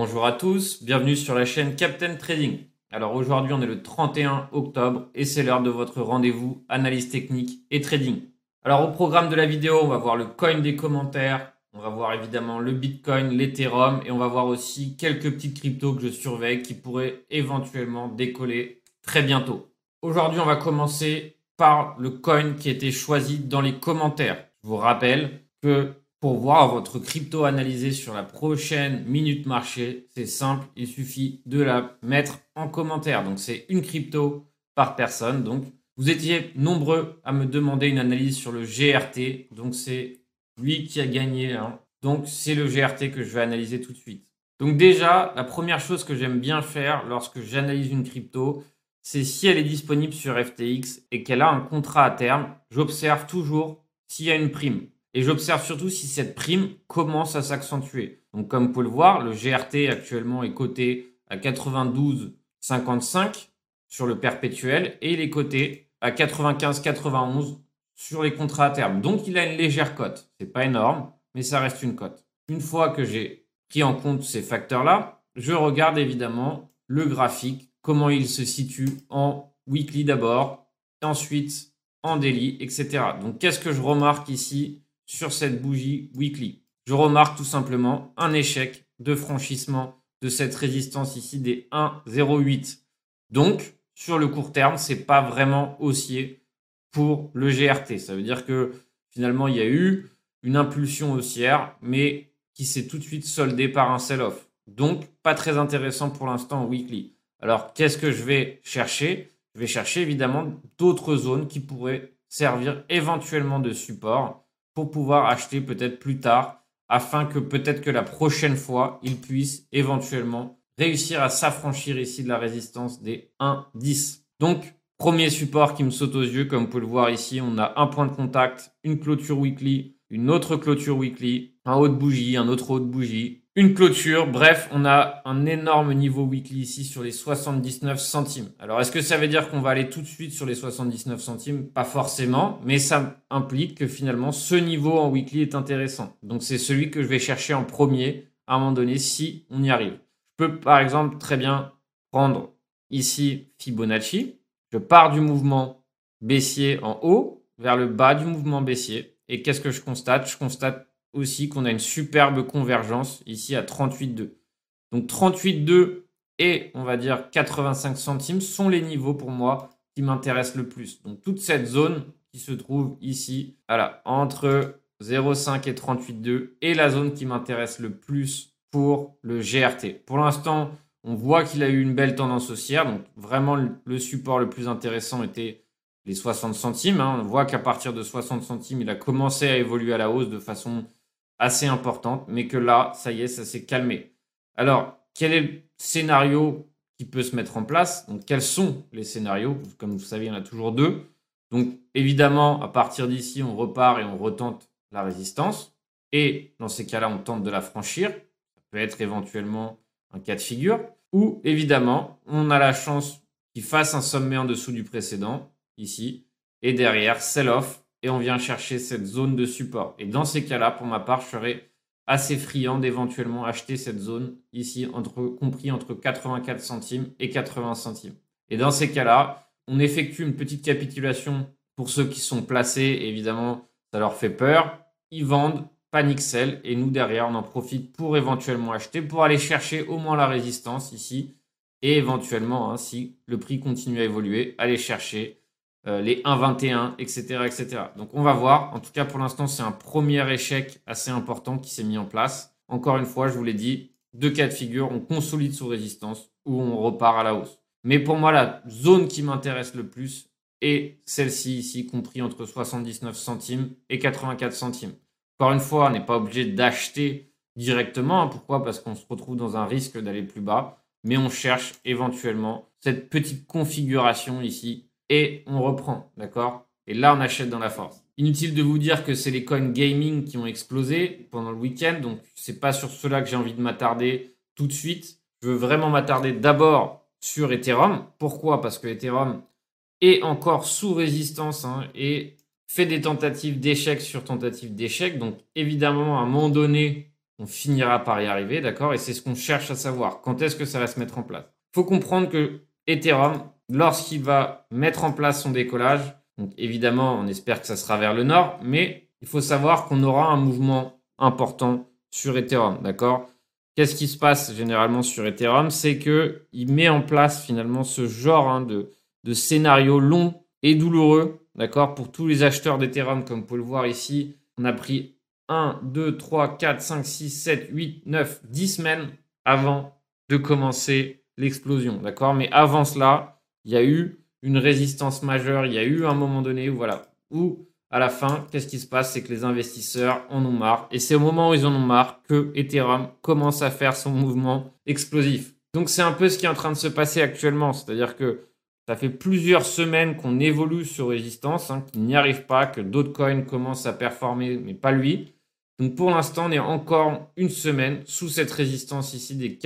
Bonjour à tous, bienvenue sur la chaîne Captain Trading. Alors aujourd'hui on est le 31 octobre et c'est l'heure de votre rendez-vous analyse technique et trading. Alors au programme de la vidéo on va voir le coin des commentaires, on va voir évidemment le Bitcoin, l'Ethereum et on va voir aussi quelques petites cryptos que je surveille qui pourraient éventuellement décoller très bientôt. Aujourd'hui on va commencer par le coin qui a été choisi dans les commentaires. Je vous rappelle que pour voir votre crypto analysée sur la prochaine minute marché, c'est simple, il suffit de la mettre en commentaire. Donc c'est une crypto par personne. Donc vous étiez nombreux à me demander une analyse sur le GRT. Donc c'est lui qui a gagné. Hein. Donc c'est le GRT que je vais analyser tout de suite. Donc déjà, la première chose que j'aime bien faire lorsque j'analyse une crypto, c'est si elle est disponible sur FTX et qu'elle a un contrat à terme, j'observe toujours s'il y a une prime. Et j'observe surtout si cette prime commence à s'accentuer. Donc comme vous pouvez le voir, le GRT actuellement est coté à 92,55 sur le perpétuel et il est coté à 95,91 sur les contrats à terme. Donc il a une légère cote. C'est pas énorme, mais ça reste une cote. Une fois que j'ai pris en compte ces facteurs-là, je regarde évidemment le graphique, comment il se situe en weekly d'abord, ensuite en daily, etc. Donc qu'est-ce que je remarque ici? Sur cette bougie weekly. Je remarque tout simplement un échec de franchissement de cette résistance ici des 1,08. Donc, sur le court terme, c'est pas vraiment haussier pour le GRT. Ça veut dire que finalement, il y a eu une impulsion haussière, mais qui s'est tout de suite soldée par un sell-off. Donc, pas très intéressant pour l'instant weekly. Alors, qu'est-ce que je vais chercher? Je vais chercher évidemment d'autres zones qui pourraient servir éventuellement de support pouvoir acheter peut-être plus tard afin que peut-être que la prochaine fois, il puisse éventuellement réussir à s'affranchir ici de la résistance des 1,10. Donc, premier support qui me saute aux yeux, comme vous pouvez le voir ici, on a un point de contact, une clôture weekly, une autre clôture weekly, un haut de bougie, un autre haut de bougie, une clôture. Bref, on a un énorme niveau weekly ici sur les 79 centimes. Alors, est-ce que ça veut dire qu'on va aller tout de suite sur les 79 centimes? Pas forcément, mais ça implique que finalement, ce niveau en weekly est intéressant. Donc, c'est celui que je vais chercher en premier à un moment donné si on y arrive. Je peux, par exemple, très bien prendre ici Fibonacci. Je pars du mouvement baissier en haut vers le bas du mouvement baissier. Et qu'est-ce que je constate? Je constate aussi qu'on a une superbe convergence ici à 38,2. Donc 38,2 et on va dire 85 centimes sont les niveaux pour moi qui m'intéressent le plus. Donc toute cette zone qui se trouve ici, voilà, entre 0,5 et 38,2 est la zone qui m'intéresse le plus pour le GRT. Pour l'instant, on voit qu'il a eu une belle tendance haussière. Donc vraiment, le support le plus intéressant était les 60 centimes. Hein. On voit qu'à partir de 60 centimes, il a commencé à évoluer à la hausse de façon assez importante, mais que là, ça y est, ça s'est calmé. Alors, quel est le scénario qui peut se mettre en place? Donc, quels sont les scénarios? Comme vous savez, il y en a toujours deux. Donc, évidemment, à partir d'ici, on repart et on retente la résistance. Et dans ces cas-là, on tente de la franchir. Ça peut être éventuellement un cas de figure. Ou, évidemment, on a la chance qu'il fasse un sommet en dessous du précédent, ici. Et derrière, sell-off et on vient chercher cette zone de support. Et dans ces cas-là, pour ma part, je serais assez friand d'éventuellement acheter cette zone ici, compris entre 84 centimes et 80 centimes. Et dans ces cas-là, on effectue une petite capitulation pour ceux qui sont placés. Évidemment, ça leur fait peur. Ils vendent, panique sell, et nous derrière, on en profite pour éventuellement acheter, pour aller chercher au moins la résistance ici, et éventuellement, hein, si le prix continue à évoluer, aller chercher euh, les 1,21, etc., etc. Donc on va voir. En tout cas, pour l'instant, c'est un premier échec assez important qui s'est mis en place. Encore une fois, je vous l'ai dit, deux cas de figure, on consolide sous résistance ou on repart à la hausse. Mais pour moi, la zone qui m'intéresse le plus est celle-ci ici, compris entre 79 centimes et 84 centimes. Encore une fois, on n'est pas obligé d'acheter directement. Pourquoi? Parce qu'on se retrouve dans un risque d'aller plus bas. Mais on cherche éventuellement cette petite configuration ici et on reprend, d'accord? Et là, on achète dans la force. Inutile de vous dire que c'est les coins gaming qui ont explosé pendant le week-end, donc c'est pas sur cela que j'ai envie de m'attarder tout de suite. Je veux vraiment m'attarder d'abord sur Ethereum. Pourquoi? Parce que Ethereum est encore sous résistance hein, et fait des tentatives d'échec sur tentatives d'échec. Donc évidemment, à un moment donné, on finira par y arriver, d'accord? Et c'est ce qu'on cherche à savoir. Quand est-ce que ça va se mettre en place? Il faut comprendre que Ethereum, lorsqu'il va mettre en place son décollage, évidemment, on espère que ça sera vers le nord, mais il faut savoir qu'on aura un mouvement important sur Ethereum, d'accord? Qu'est-ce qui se passe généralement sur Ethereum? C'est qu'il met en place finalement ce genre hein, de, de scénario long et douloureux, d'accord? Pour tous les acheteurs d'Ethereum, comme vous pouvez le voir ici, on a pris 1, 2, 3, 4, 5, 6, 7, 8, 9, 10 semaines avant de commencer l'explosion, d'accord? Mais avant cela, il y a eu une résistance majeure, il y a eu un moment donné où, voilà, où à la fin, qu'est-ce qui se passe? C'est que les investisseurs en ont marre. Et c'est au moment où ils en ont marre que Ethereum commence à faire son mouvement explosif. Donc c'est un peu ce qui est en train de se passer actuellement. C'est-à-dire que ça fait plusieurs semaines qu'on évolue sur résistance, hein, qu'il n'y arrive pas, que d'autres coins commencent à performer, mais pas lui. Donc pour l'instant, on est encore une semaine sous cette résistance ici des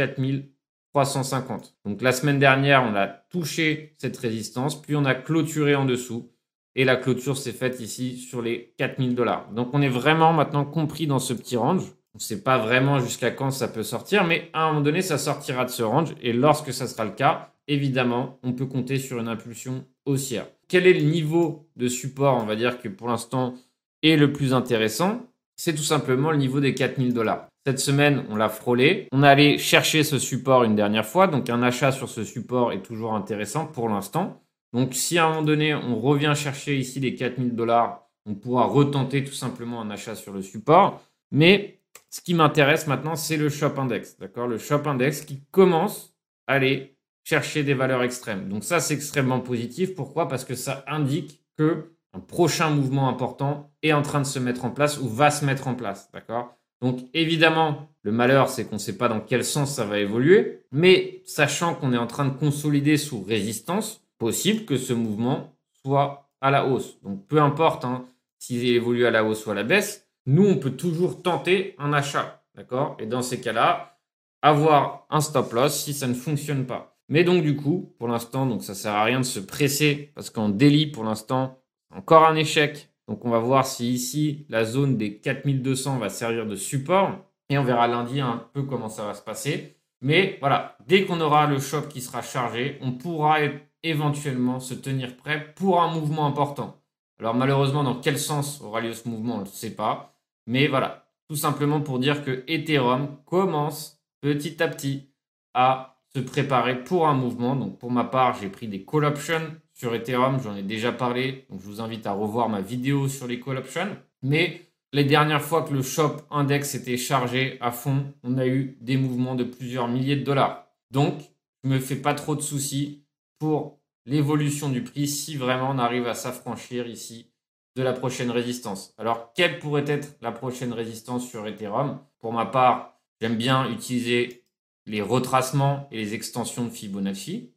4350. Donc la semaine dernière, on a touché cette résistance, puis on a clôturé en dessous. Et la clôture s'est faite ici sur les 4000 dollars. Donc on est vraiment maintenant compris dans ce petit range. On ne sait pas vraiment jusqu'à quand ça peut sortir, mais à un moment donné, ça sortira de ce range. Et lorsque ça sera le cas, évidemment, on peut compter sur une impulsion haussière. Quel est le niveau de support, on va dire, que pour l'instant est le plus intéressant? C'est tout simplement le niveau des 4000 dollars. Cette semaine, on l'a frôlé. On est allé chercher ce support une dernière fois. Donc un achat sur ce support est toujours intéressant pour l'instant. Donc, si à un moment donné, on revient chercher ici les 4000 dollars, on pourra retenter tout simplement un achat sur le support. Mais ce qui m'intéresse maintenant, c'est le Shop Index. D'accord? Le Shop Index qui commence à aller chercher des valeurs extrêmes. Donc, ça, c'est extrêmement positif. Pourquoi? Parce que ça indique que un prochain mouvement important est en train de se mettre en place ou va se mettre en place. D'accord? Donc évidemment, le malheur, c'est qu'on ne sait pas dans quel sens ça va évoluer, mais sachant qu'on est en train de consolider sous résistance, possible que ce mouvement soit à la hausse. Donc peu importe hein, s'il évolue à la hausse ou à la baisse, nous, on peut toujours tenter un achat. D'accord? Et dans ces cas-là, avoir un stop loss si ça ne fonctionne pas. Mais donc du coup, pour l'instant, donc ça sert à rien de se presser parce qu'en délit, pour l'instant, encore un échec. Donc on va voir si ici, la zone des 4200 va servir de support. Et on verra lundi un peu comment ça va se passer. Mais voilà, dès qu'on aura le shop qui sera chargé, on pourra éventuellement se tenir prêt pour un mouvement important. Alors malheureusement, dans quel sens aura lieu ce mouvement, on ne sait pas. Mais voilà, tout simplement pour dire que Ethereum commence petit à petit à se préparer pour un mouvement. Donc pour ma part, j'ai pris des call options sur Ethereum, j'en ai déjà parlé. Donc je vous invite à revoir ma vidéo sur les call options. Mais les dernières fois que le shop index était chargé à fond, on a eu des mouvements de plusieurs milliers de dollars. Donc, je ne me fais pas trop de soucis pour l'évolution du prix si vraiment on arrive à s'affranchir ici de la prochaine résistance. Alors, quelle pourrait être la prochaine résistance sur Ethereum? Pour ma part, j'aime bien utiliser les retracements et les extensions de Fibonacci.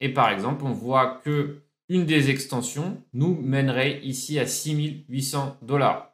Et par exemple, on voit que une des extensions nous mènerait ici à 6800 dollars.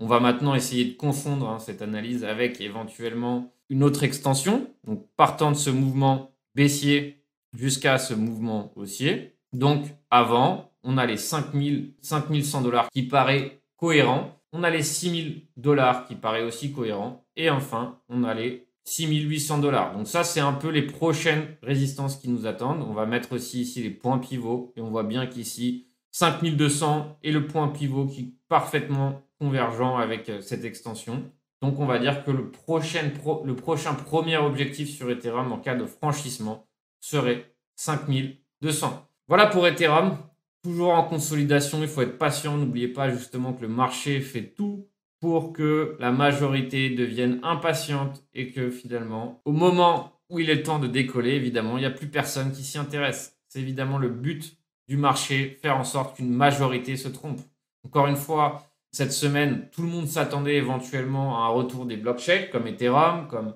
On va maintenant essayer de confondre hein, cette analyse avec éventuellement une autre extension. Donc, partant de ce mouvement baissier, jusqu'à ce mouvement haussier. Donc avant, on a les 5000, 5100 dollars qui paraît cohérent. On a les 6000 dollars qui paraît aussi cohérent. Et enfin, on a les 6800 dollars. Donc ça, c'est un peu les prochaines résistances qui nous attendent. On va mettre aussi ici les points pivots. Et on voit bien qu'ici, 5200 et le point pivot qui est parfaitement convergent avec euh, cette extension. Donc on va dire que le prochain, le prochain premier objectif sur Ethereum en cas de franchissement, serait 5200. Voilà pour Ethereum. Toujours en consolidation, il faut être patient. N'oubliez pas justement que le marché fait tout pour que la majorité devienne impatiente et que finalement, au moment où il est temps de décoller, évidemment, il n'y a plus personne qui s'y intéresse. C'est évidemment le but du marché, faire en sorte qu'une majorité se trompe. Encore une fois, cette semaine, tout le monde s'attendait éventuellement à un retour des blockchains comme Ethereum, comme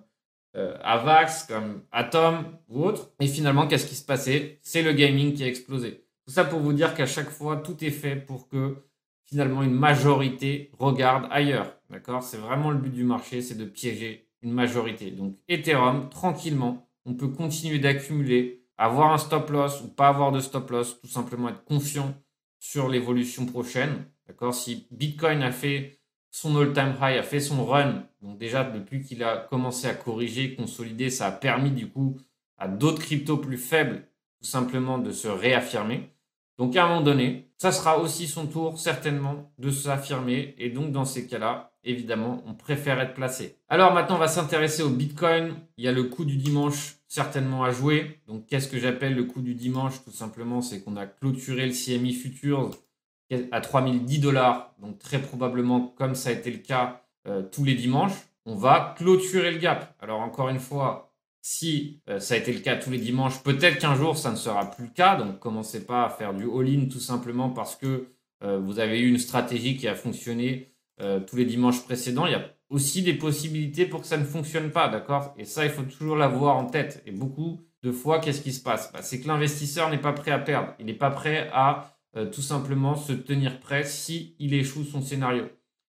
euh, Avax, comme Atom ou autre. Et finalement, qu'est-ce qui se passait? C'est le gaming qui a explosé. Tout ça pour vous dire qu'à chaque fois, tout est fait pour que finalement une majorité regarde ailleurs. D'accord? C'est vraiment le but du marché, c'est de piéger une majorité. Donc Ethereum, tranquillement, on peut continuer d'accumuler, avoir un stop loss ou pas avoir de stop loss, tout simplement être confiant sur l'évolution prochaine. D'accord? Si Bitcoin a fait son all-time high, a fait son run. Donc déjà, depuis qu'il a commencé à corriger, consolider, ça a permis du coup à d'autres cryptos plus faibles tout simplement de se réaffirmer. Donc à un moment donné, ça sera aussi son tour certainement de s'affirmer. Et donc dans ces cas-là, évidemment, on préfère être placé. Alors maintenant, on va s'intéresser au Bitcoin. Il y a le coup du dimanche certainement à jouer. Donc qu'est-ce que j'appelle le coup du dimanche Tout simplement, c'est qu'on a clôturé le CMI Futures à 3010 dollars. Donc très probablement, comme ça a été le cas euh, tous les dimanches, on va clôturer le gap. Alors encore une fois, si euh, ça a été le cas tous les dimanches, peut-être qu'un jour ça ne sera plus le cas. Donc commencez pas à faire du all-in tout simplement parce que euh, vous avez eu une stratégie qui a fonctionné euh, tous les dimanches précédents. Il y a aussi des possibilités pour que ça ne fonctionne pas, d'accord? Et ça, il faut toujours l'avoir en tête. Et beaucoup de fois, qu'est-ce qui se passe? Bah, C'est que l'investisseur n'est pas prêt à perdre. Il n'est pas prêt à tout simplement se tenir prêt si il échoue son scénario.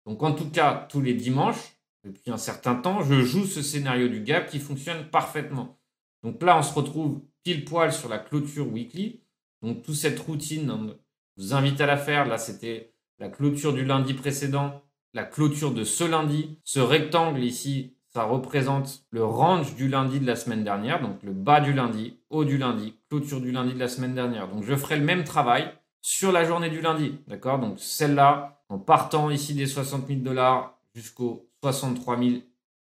Donc en tout cas, tous les dimanches, depuis un certain temps, je joue ce scénario du gap qui fonctionne parfaitement. Donc là, on se retrouve pile poil sur la clôture weekly. Donc toute cette routine, on vous invite à la faire. Là, c'était la clôture du lundi précédent, la clôture de ce lundi. Ce rectangle ici, ça représente le range du lundi de la semaine dernière. Donc le bas du lundi, haut du lundi, clôture du lundi de la semaine dernière. Donc je ferai le même travail sur la journée du lundi. D'accord? Donc celle-là, en partant ici des 60 000 dollars jusqu'au 63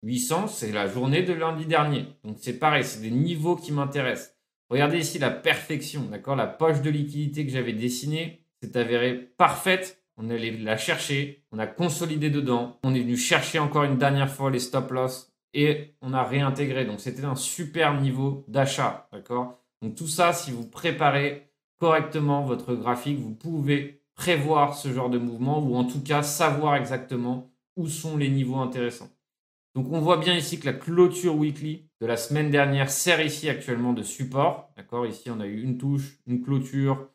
800, c'est la journée de lundi dernier. Donc c'est pareil, c'est des niveaux qui m'intéressent. Regardez ici la perfection, d'accord? La poche de liquidité que j'avais dessinée s'est avérée parfaite. On allait la chercher, on a consolidé dedans, on est venu chercher encore une dernière fois les stop loss et on a réintégré. Donc c'était un super niveau d'achat, d'accord? Donc tout ça, si vous préparez correctement votre graphique, vous pouvez prévoir ce genre de mouvement ou en tout cas savoir exactement où sont les niveaux intéressants. Donc on voit bien ici que la clôture weekly de la semaine dernière sert ici actuellement de support. D'accord? Ici, on a eu une touche, une clôture,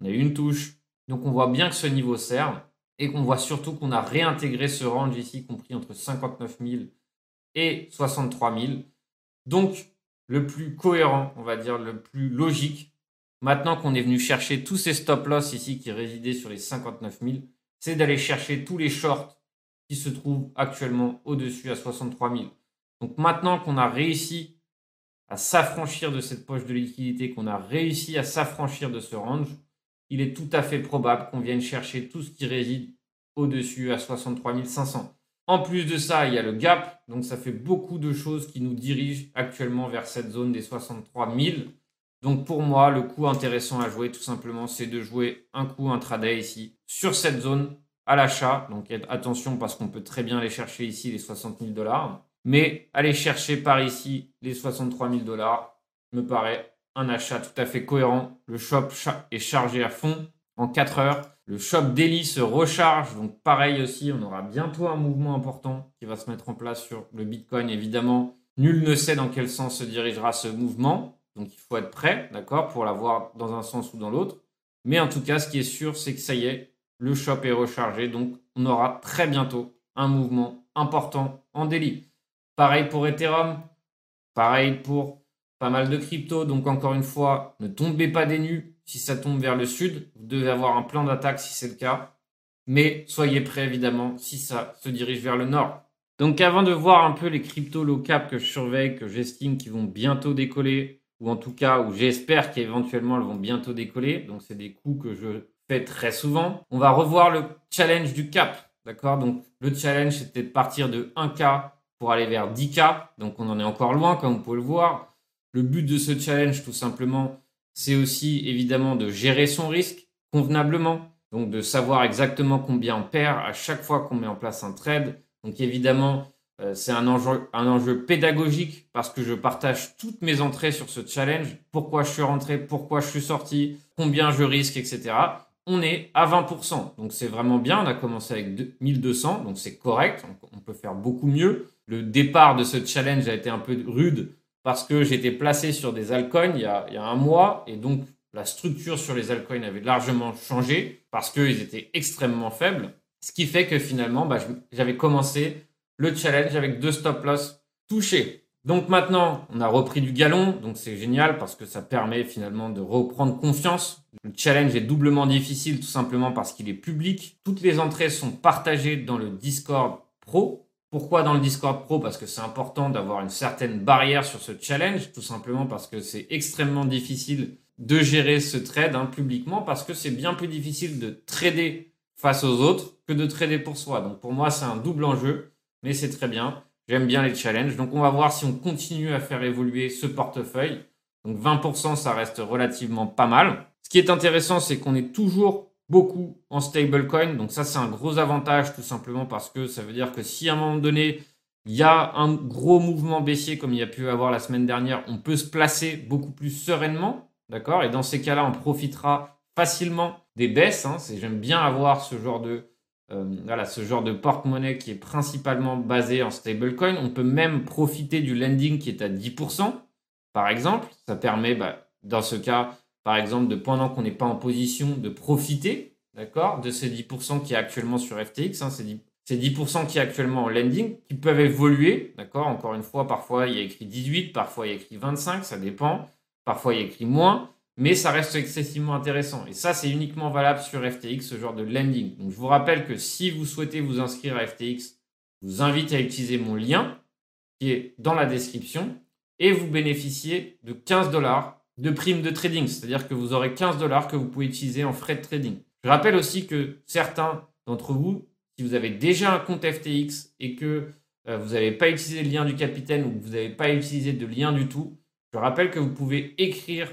on a eu une touche. Donc on voit bien que ce niveau sert et qu'on voit surtout qu'on a réintégré ce range ici compris entre 59 000 et 63 000. Donc le plus cohérent, on va dire le plus logique, maintenant qu'on est venu chercher tous ces stop loss ici qui résidaient sur les 59 000, c'est d'aller chercher tous les shorts qui se trouve actuellement au-dessus à 63 000. Donc maintenant qu'on a réussi à s'affranchir de cette poche de liquidité, qu'on a réussi à s'affranchir de ce range, il est tout à fait probable qu'on vienne chercher tout ce qui réside au-dessus à 63 500. En plus de ça, il y a le gap, donc ça fait beaucoup de choses qui nous dirigent actuellement vers cette zone des 63 000. Donc pour moi, le coup intéressant à jouer, tout simplement, c'est de jouer un coup intraday ici sur cette zone à l'achat. Donc attention parce qu'on peut très bien aller chercher ici les 60 000 dollars. Mais aller chercher par ici les 63 000 dollars me paraît un achat tout à fait cohérent. Le shop est chargé à fond en 4 heures. Le shop daily se recharge. Donc pareil aussi, on aura bientôt un mouvement important qui va se mettre en place sur le Bitcoin. Évidemment, nul ne sait dans quel sens se dirigera ce mouvement. Donc il faut être prêt, d'accord, pour l'avoir dans un sens ou dans l'autre. Mais en tout cas, ce qui est sûr, c'est que ça y est, le shop est rechargé, donc on aura très bientôt un mouvement important en daily. Pareil pour Ethereum, pareil pour pas mal de crypto. Donc encore une fois, ne tombez pas des nues. Si ça tombe vers le sud, vous devez avoir un plan d'attaque si c'est le cas. Mais soyez prêts évidemment si ça se dirige vers le nord. Donc avant de voir un peu les cryptos low cap que je surveille, que j'estime qui vont bientôt décoller, ou en tout cas où j'espère qu'éventuellement elles vont bientôt décoller, donc c'est des coups que je fait très souvent. On va revoir le challenge du cap. D'accord? Donc, le challenge, c'était de partir de 1K pour aller vers 10K. Donc, on en est encore loin, comme vous pouvez le voir. Le but de ce challenge, tout simplement, c'est aussi évidemment de gérer son risque convenablement. Donc, de savoir exactement combien on perd à chaque fois qu'on met en place un trade. Donc, évidemment, euh, c'est un enjeu, un enjeu pédagogique parce que je partage toutes mes entrées sur ce challenge. Pourquoi je suis rentré, pourquoi je suis sorti, combien je risque, etc on est à 20%. Donc c'est vraiment bien. On a commencé avec 1200, donc c'est correct. On peut faire beaucoup mieux. Le départ de ce challenge a été un peu rude parce que j'étais placé sur des altcoins il y, a, un mois et donc la structure sur les altcoins avait largement changé parce qu'ils étaient extrêmement faibles. Ce qui fait que finalement, bah, j'avais commencé le challenge avec deux stop loss touchés. Donc maintenant, on a repris du galon, donc c'est génial parce que ça permet finalement de reprendre confiance. Le challenge est doublement difficile tout simplement parce qu'il est public. Toutes les entrées sont partagées dans le Discord Pro. Pourquoi dans le Discord Pro? Parce que c'est important d'avoir une certaine barrière sur ce challenge, tout simplement parce que c'est extrêmement difficile de gérer ce trade hein, publiquement parce que c'est bien plus difficile de trader face aux autres que de trader pour soi. Donc pour moi, c'est un double enjeu, mais c'est très bien. J'aime bien les challenges. Donc on va voir si on continue à faire évoluer ce portefeuille. Donc 20%, ça reste relativement pas mal. Ce qui est intéressant, c'est qu'on est toujours beaucoup en stablecoin. Donc ça, c'est un gros avantage tout simplement parce que ça veut dire que si à un moment donné, il y a un gros mouvement baissier comme il y a pu avoir la semaine dernière, on peut se placer beaucoup plus sereinement D'accord? Et dans ces cas-là, on profitera facilement des baisses. Hein. J'aime bien avoir ce genre de, euh, voilà, ce genre de porte-monnaie qui est principalement basé en stablecoin. On peut même profiter du lending qui est à 10%, par exemple. Ça permet, bah, dans ce cas, par exemple, de pendant qu'on n'est pas en position de profiter, d'accord, de ces 10% qui est actuellement sur FTX. Hein, ces 10%, ces 10% qui est actuellement en lending, qui peuvent évoluer, d'accord. Encore une fois, parfois il y a écrit 18, parfois il y a écrit 25, ça dépend. Parfois, il y a écrit moins, mais ça reste excessivement intéressant. Et ça, c'est uniquement valable sur FTX, ce genre de lending. Donc, je vous rappelle que si vous souhaitez vous inscrire à FTX, je vous invite à utiliser mon lien qui est dans la description et vous bénéficiez de 15 dollars de prime de trading. C'est-à-dire que vous aurez 15 dollars que vous pouvez utiliser en frais de trading. Je rappelle aussi que certains d'entre vous, si vous avez déjà un compte FTX et que euh, vous n'avez pas utilisé le lien du capitaine ou que vous n'avez pas utilisé de lien du tout, je rappelle que vous pouvez écrire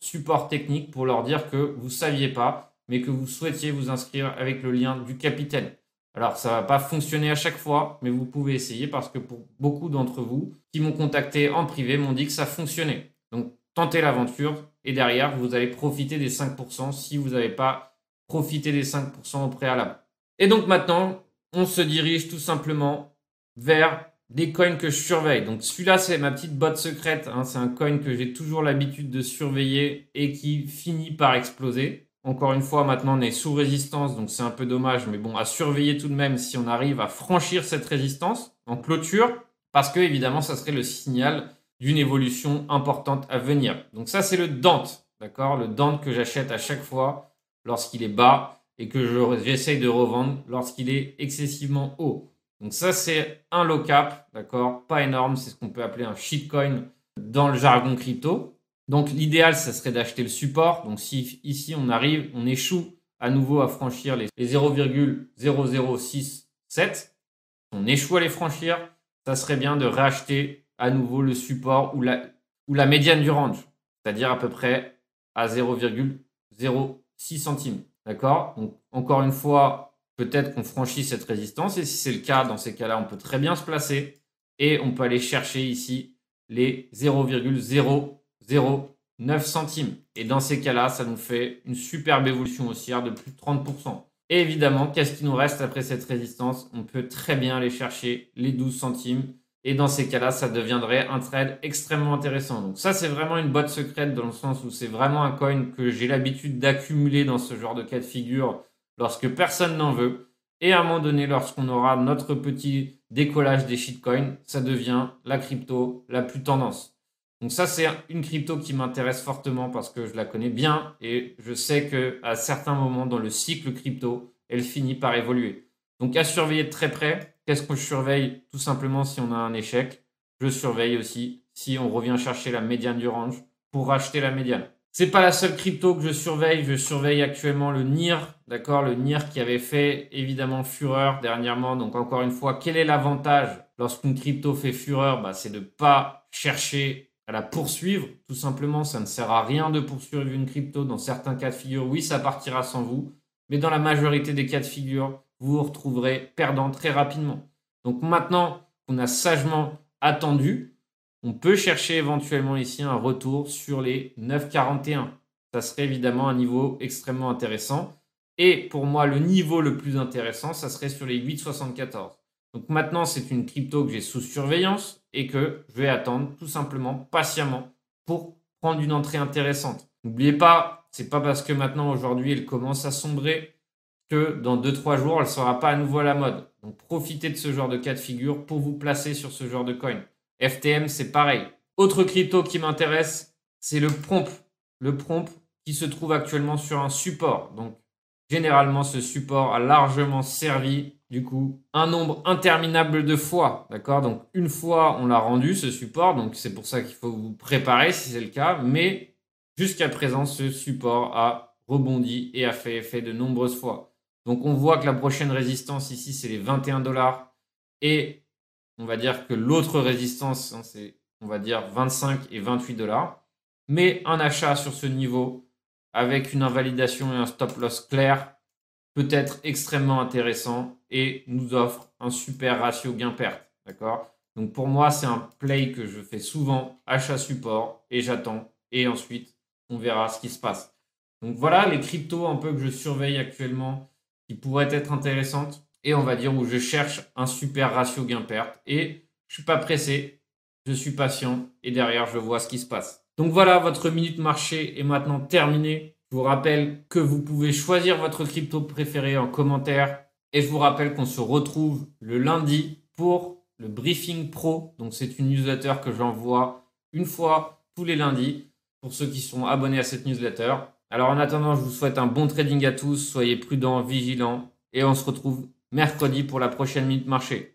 support technique pour leur dire que vous saviez pas, mais que vous souhaitiez vous inscrire avec le lien du capitaine. Alors, ça va pas fonctionner à chaque fois, mais vous pouvez essayer parce que pour beaucoup d'entre vous qui m'ont contacté en privé m'ont dit que ça fonctionnait. Donc, tentez l'aventure et derrière, vous allez profiter des 5% si vous n'avez pas profité des 5% au préalable. Et donc maintenant, on se dirige tout simplement vers des coins que je surveille. Donc celui-là, c'est ma petite botte secrète. Hein. C'est un coin que j'ai toujours l'habitude de surveiller et qui finit par exploser. Encore une fois, maintenant, on est sous résistance, donc c'est un peu dommage. Mais bon, à surveiller tout de même si on arrive à franchir cette résistance en clôture, parce que évidemment, ça serait le signal d'une évolution importante à venir. Donc ça, c'est le Dante, d'accord? Le Dante que j'achète à chaque fois lorsqu'il est bas et que j'essaye de revendre lorsqu'il est excessivement haut. Donc ça, c'est un low cap, d'accord? Pas énorme, c'est ce qu'on peut appeler un shitcoin dans le jargon crypto. Donc l'idéal, ça serait d'acheter le support. Donc si ici on arrive, on échoue à nouveau à franchir les, 0,0067, on échoue à les franchir, ça serait bien de racheter à nouveau le support ou la, ou la médiane du range, c'est-à-dire à peu près à 0,06 centimes. D'accord? Donc encore une fois, peut-être qu'on franchit cette résistance. Et si c'est le cas, dans ces cas-là, on peut très bien se placer et on peut aller chercher ici les 0,009 centimes. Et dans ces cas-là, ça nous fait une superbe évolution haussière de plus de 30%. Et évidemment, qu'est-ce qui nous reste après cette résistance? On peut très bien aller chercher les 12 centimes. Et dans ces cas-là, ça deviendrait un trade extrêmement intéressant. Donc ça, c'est vraiment une boîte secrète dans le sens où c'est vraiment un coin que j'ai l'habitude d'accumuler dans ce genre de cas de figure lorsque personne n'en veut. Et à un moment donné, lorsqu'on aura notre petit décollage des shitcoins, ça devient la crypto la plus tendance. Donc ça, c'est une crypto qui m'intéresse fortement parce que je la connais bien et je sais qu'à certains moments dans le cycle crypto, elle finit par évoluer. Donc à surveiller de très près. Qu'est-ce que je surveille? Tout simplement si on a un échec. Je surveille aussi si on revient chercher la médiane du range pour racheter la médiane. C'est pas la seule crypto que je surveille. Je surveille actuellement le NIR, d'accord, le NIR qui avait fait évidemment fureur dernièrement. Donc encore une fois, quel est l'avantage lorsqu'une crypto fait fureur? Bah, c'est de pas chercher à la poursuivre. Tout simplement, ça ne sert à rien de poursuivre une crypto. Dans certains cas de figure, oui, ça partira sans vous, mais dans la majorité des cas de figure, vous vous retrouverez perdant très rapidement. Donc maintenant qu'on a sagement attendu, on peut chercher éventuellement ici un retour sur les 9,41. Ça serait évidemment un niveau extrêmement intéressant. Et pour moi, le niveau le plus intéressant, ça serait sur les 8,74. Donc maintenant, c'est une crypto que j'ai sous surveillance et que je vais attendre tout simplement patiemment pour prendre une entrée intéressante. N'oubliez pas, c'est pas parce que maintenant aujourd'hui elle commence à sombrer que dans 2-3 jours elle ne sera pas à nouveau à la mode. Donc profitez de ce genre de cas de figure pour vous placer sur ce genre de coin. FTM, c'est pareil. Autre crypto qui m'intéresse, c'est le prompt. Le prompt qui se trouve actuellement sur un support. Donc, généralement, ce support a largement servi, du coup, un nombre interminable de fois. D'accord? Donc, une fois, on l'a rendu, ce support. Donc, c'est pour ça qu'il faut vous préparer si c'est le cas. Mais, jusqu'à présent, ce support a rebondi et a fait effet de nombreuses fois. Donc, on voit que la prochaine résistance ici, c'est les 21 dollars. Et on va dire que l'autre résistance, hein, c'est, on va dire, 25 et 28 dollars. Mais un achat sur ce niveau, avec une invalidation et un stop loss clair peut être extrêmement intéressant et nous offre un super ratio gain-perte. D'accord? Donc pour moi, c'est un play que je fais souvent, achat support, et j'attends. Et ensuite, on verra ce qui se passe. Donc voilà les cryptos un peu que je surveille actuellement qui pourraient être intéressantes. Et on va dire où je cherche un super ratio gain-perte. Et je suis pas pressé, je suis patient et derrière, je vois ce qui se passe. Donc voilà, votre minute marché est maintenant terminée. Je vous rappelle que vous pouvez choisir votre crypto préféré en commentaire. Et je vous rappelle qu'on se retrouve le lundi pour le briefing pro. Donc c'est une newsletter que j'envoie une fois tous les lundis pour ceux qui sont abonnés à cette newsletter. Alors en attendant, je vous souhaite un bon trading à tous. Soyez prudents, vigilants. Et on se retrouve mercredi pour la prochaine minute marché.